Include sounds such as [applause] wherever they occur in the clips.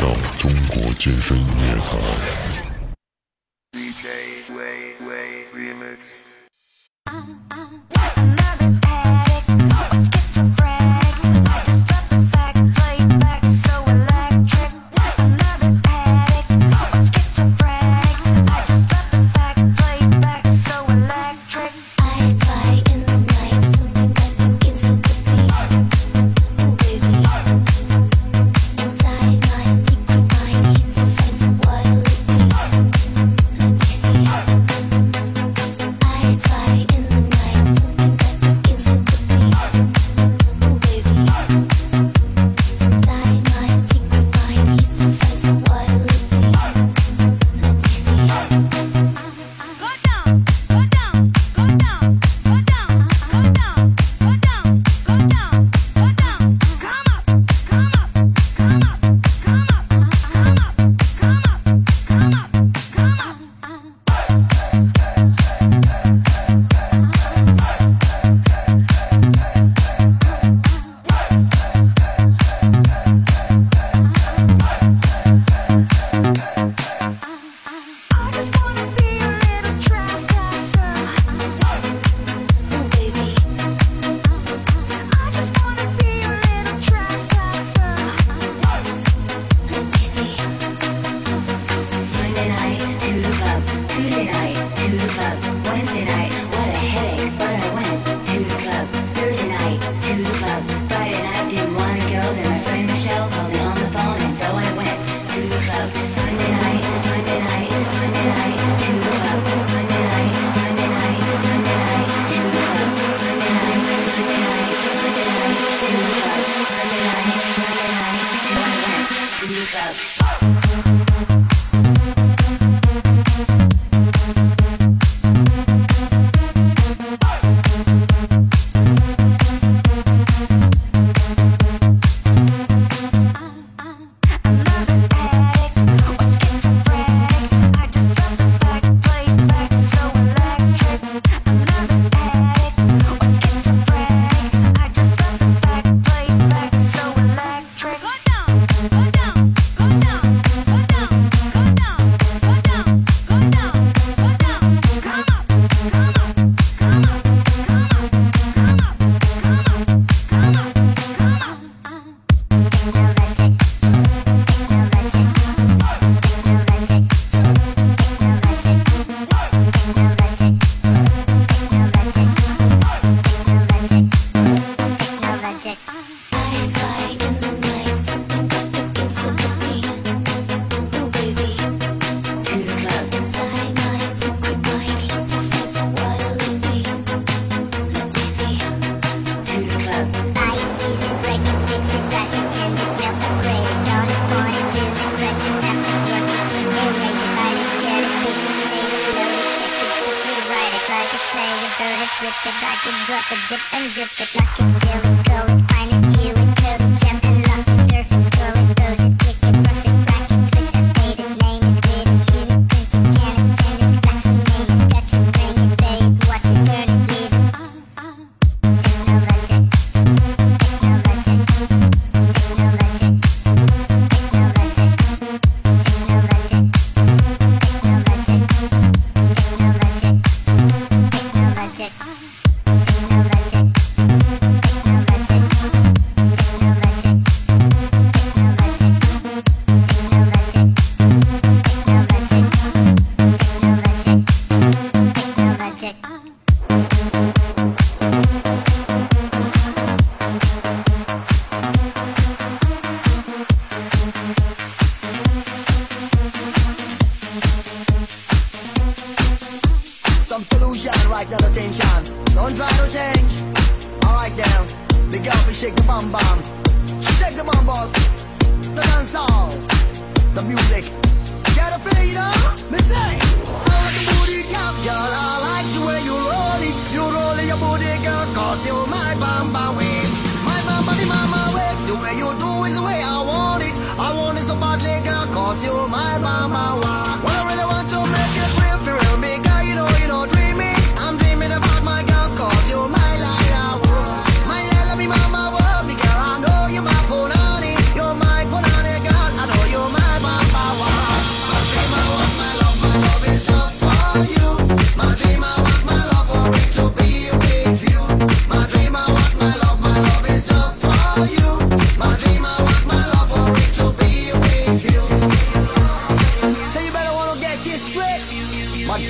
到中国健身音乐台。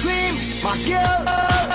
dream, my girl.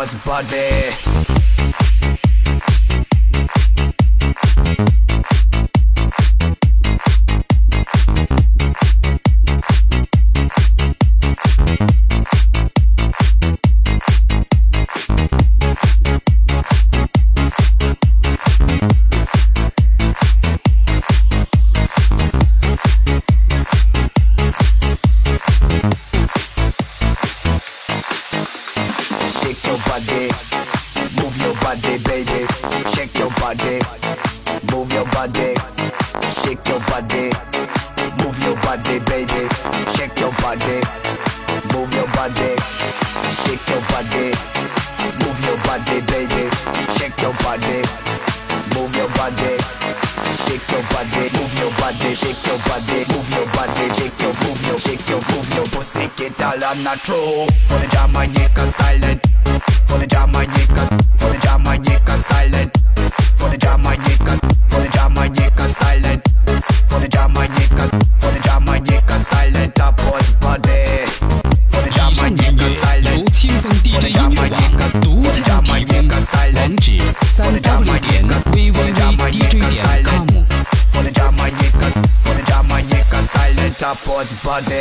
And tapos body.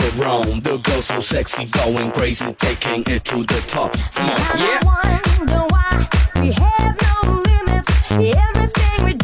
Of rum. The girls so sexy, going crazy, taking it to the top. Come on, yeah. I wonder why we have no limits. Everything we do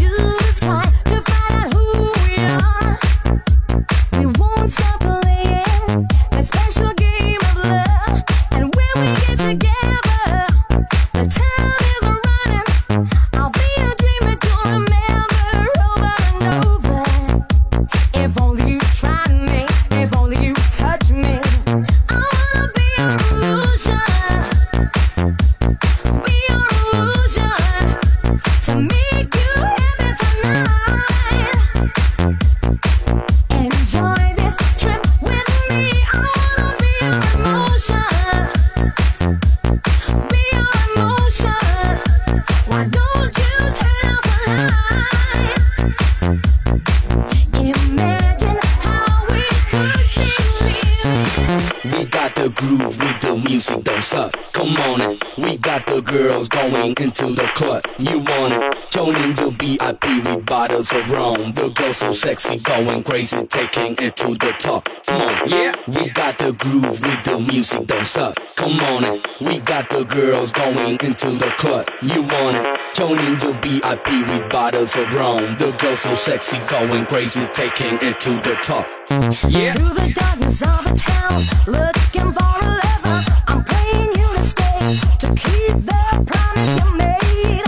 into club. You want it? Joining the VIP with bottles of rum. The girls so sexy, going crazy, taking it to the top. Come on, yeah. We got the groove with the music, don't suck. Come on it. We got the girls going into the club. You want it? Joining the VIP with bottles of rum. The girls so sexy, going crazy, taking it to the top. Yeah. Through the darkness of a town, looking for a lover. I'm praying you to stay to keep the promise you made.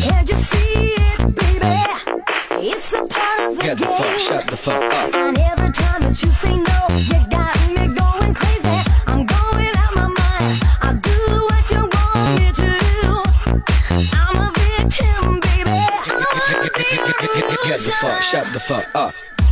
Can't you see it, baby? It's a part of the Get the game. fuck, shut the fuck up. And every time that you say no, you got me going crazy. I'm going out my mind. I'll do what you want me to. I'm a victim, baby. I be a Get the fuck, shut the fuck up.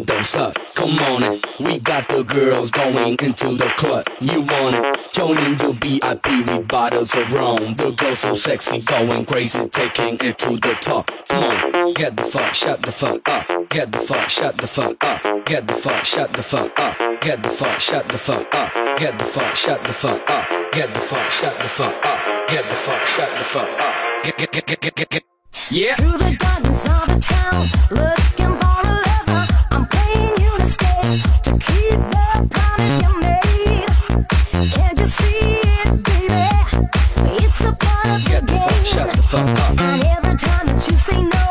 don't suck. Come on it. We got the girls going into the club. You want it? Joining the VIP with bottles of rum. The girls so sexy, going crazy, taking it to the top. Come on, get the fuck, shut the fuck up. Get the fuck, shut the fuck up. Get the fuck, shut the fuck up. Get the fuck, shut the fuck up. Get the fuck, shut the fuck up. Get the fuck, shut the fuck up. Get the fuck, shut the fuck up. Get, get, get, get, get, get. Yeah. Through the darkness of the town, looking shut the fuck up. And every time that you say no,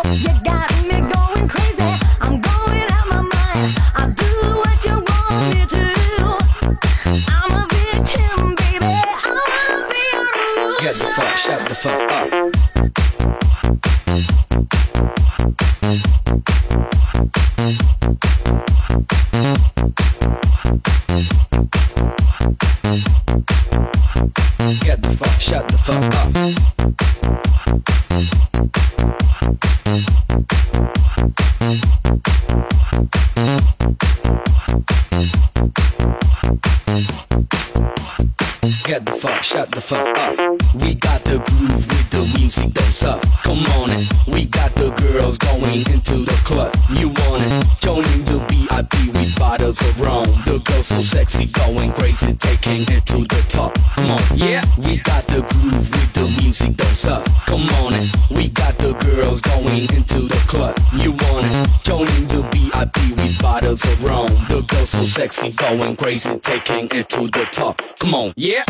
going crazy, taking it to the top. Come on, yeah.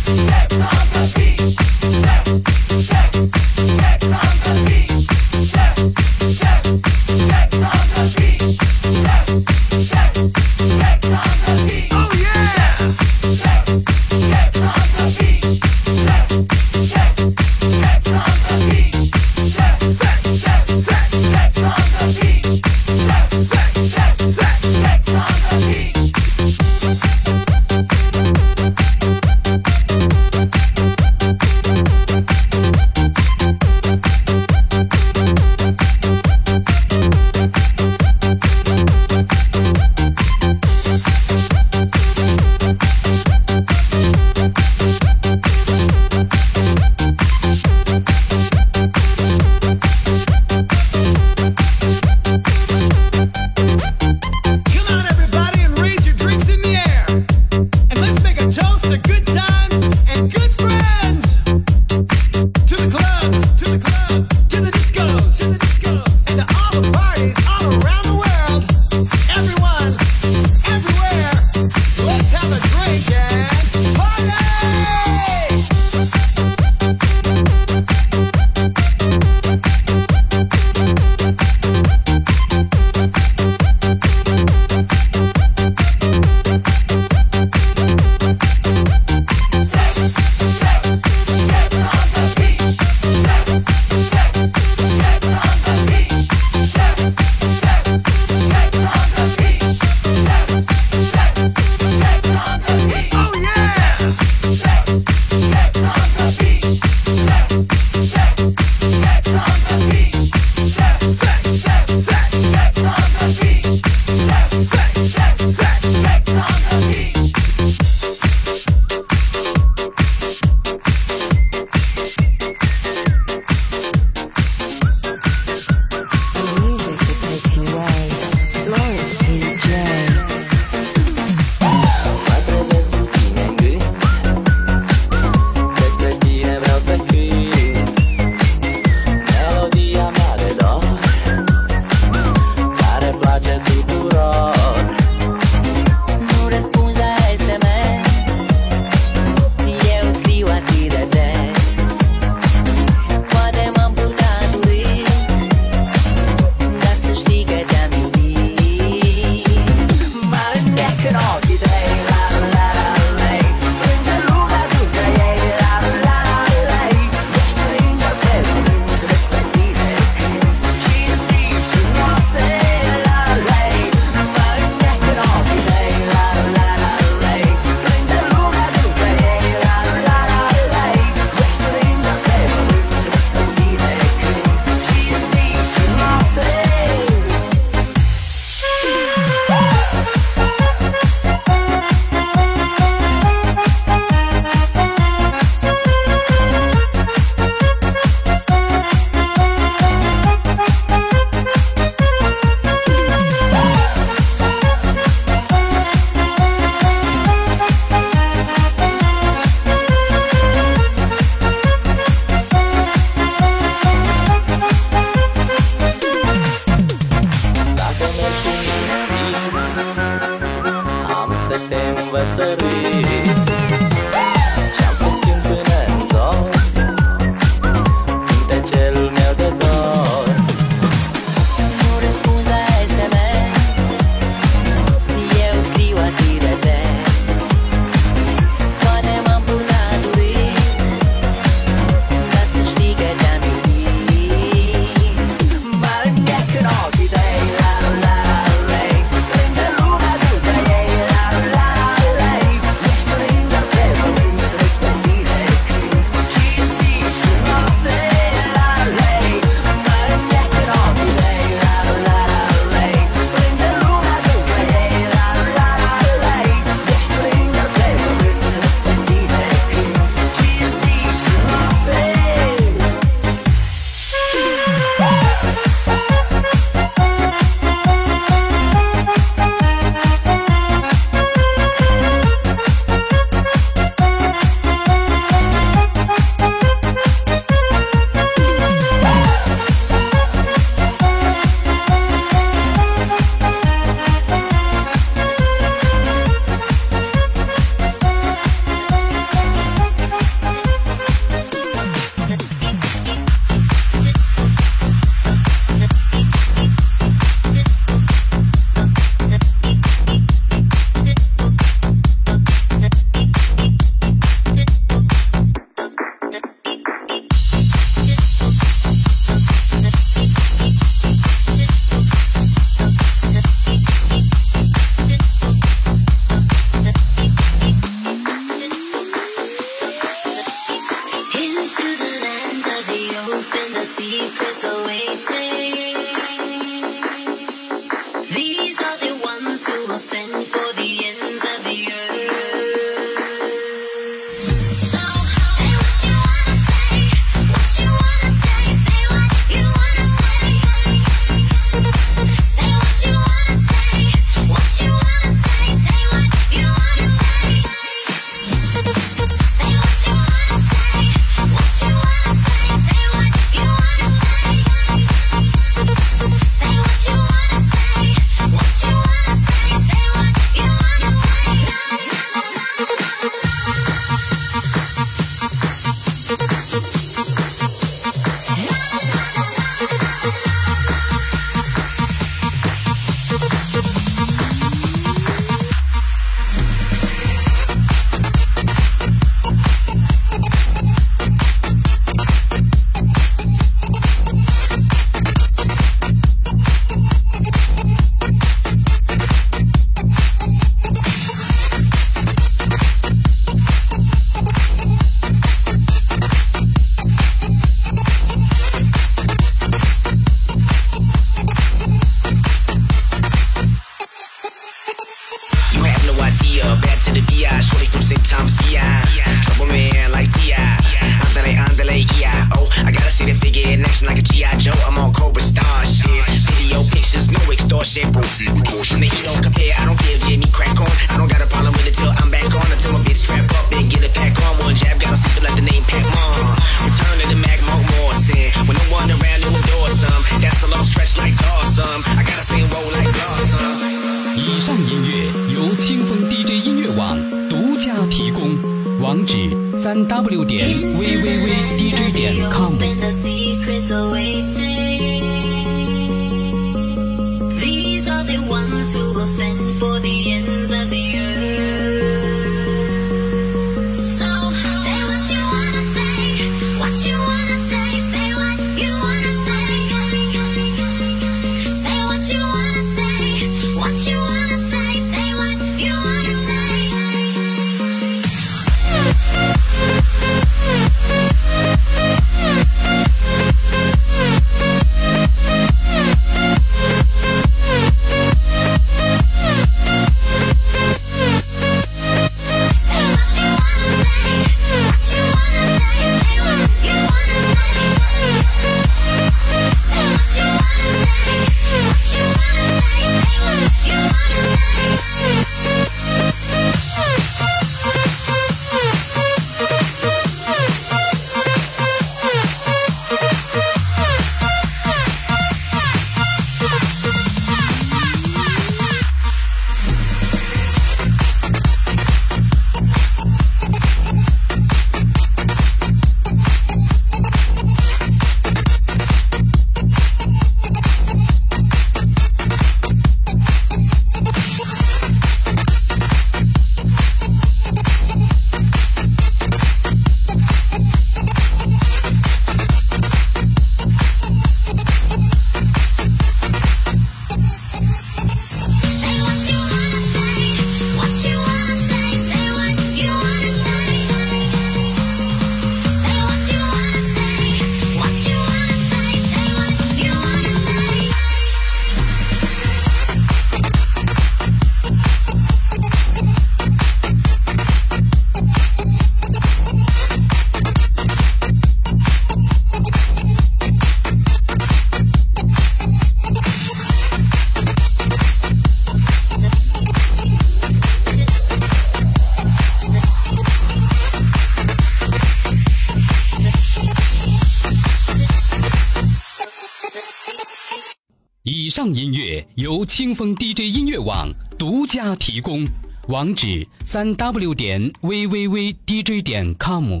音乐由清风 DJ 音乐网独家提供，网址：三 W 点 V V V D J 点 com。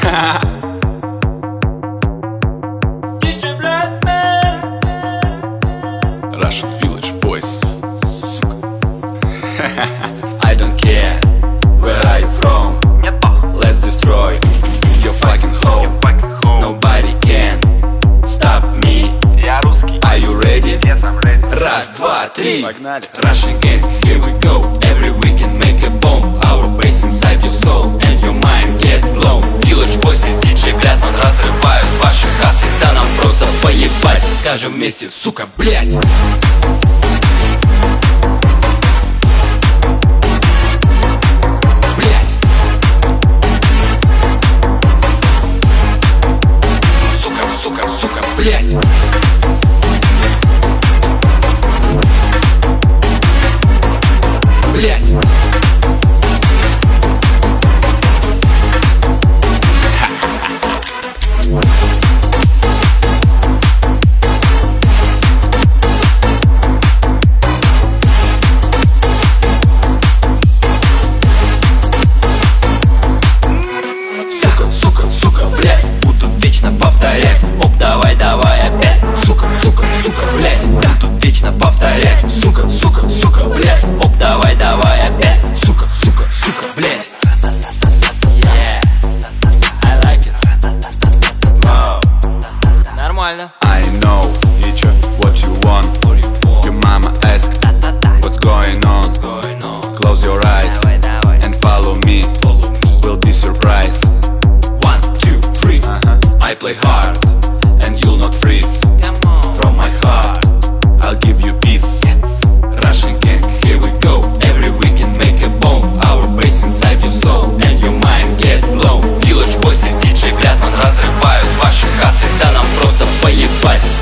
[laughs] два, три Погнали Russian gang, here we go Every weekend make a bomb Our bass inside your soul And your mind get blown Village Boys и DJ Бятман разрывают ваши хаты Да нам просто поебать Скажем вместе, сука, блять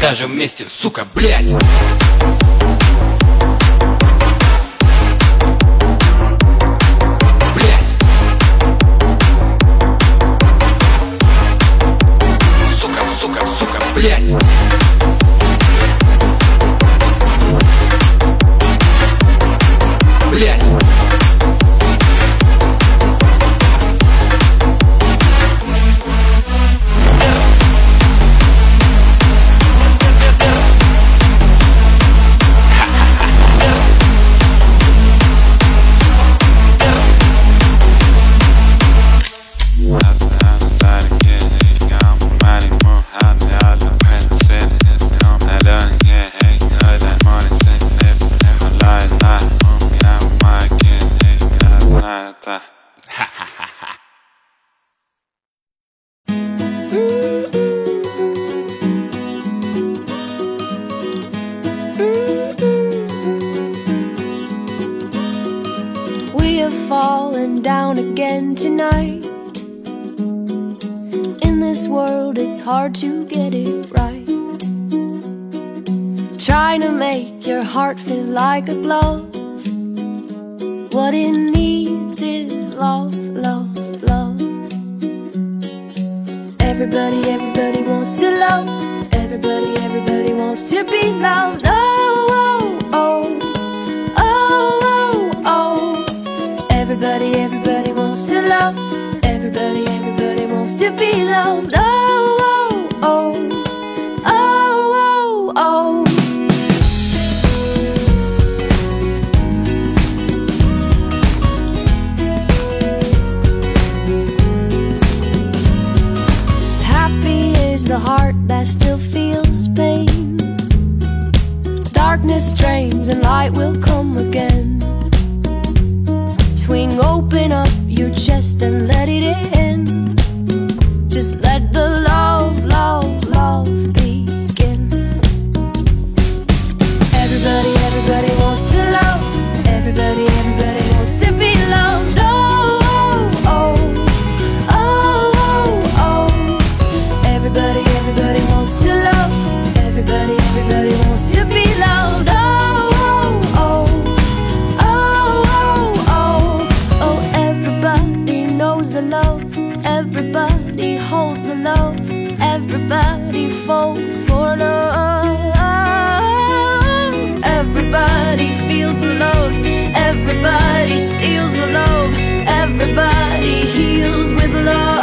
даже вместе, сука, блять [laughs] We have fallen down again tonight. In this world, it's hard to get it right. Trying to make your heart feel like a glove. What it needs is love, love, love. Everybody, everybody wants to love. Everybody, everybody wants to be loved. Oh, oh, oh. Oh, oh, oh. Everybody, everybody wants to love. Everybody, everybody wants to be loved. Oh, still feels pain. Darkness drains and light will come again. Swing open up your chest and let it in. Just let the love, Everybody holds the love. Everybody falls for love. Everybody feels the love. Everybody steals the love. Everybody heals with love.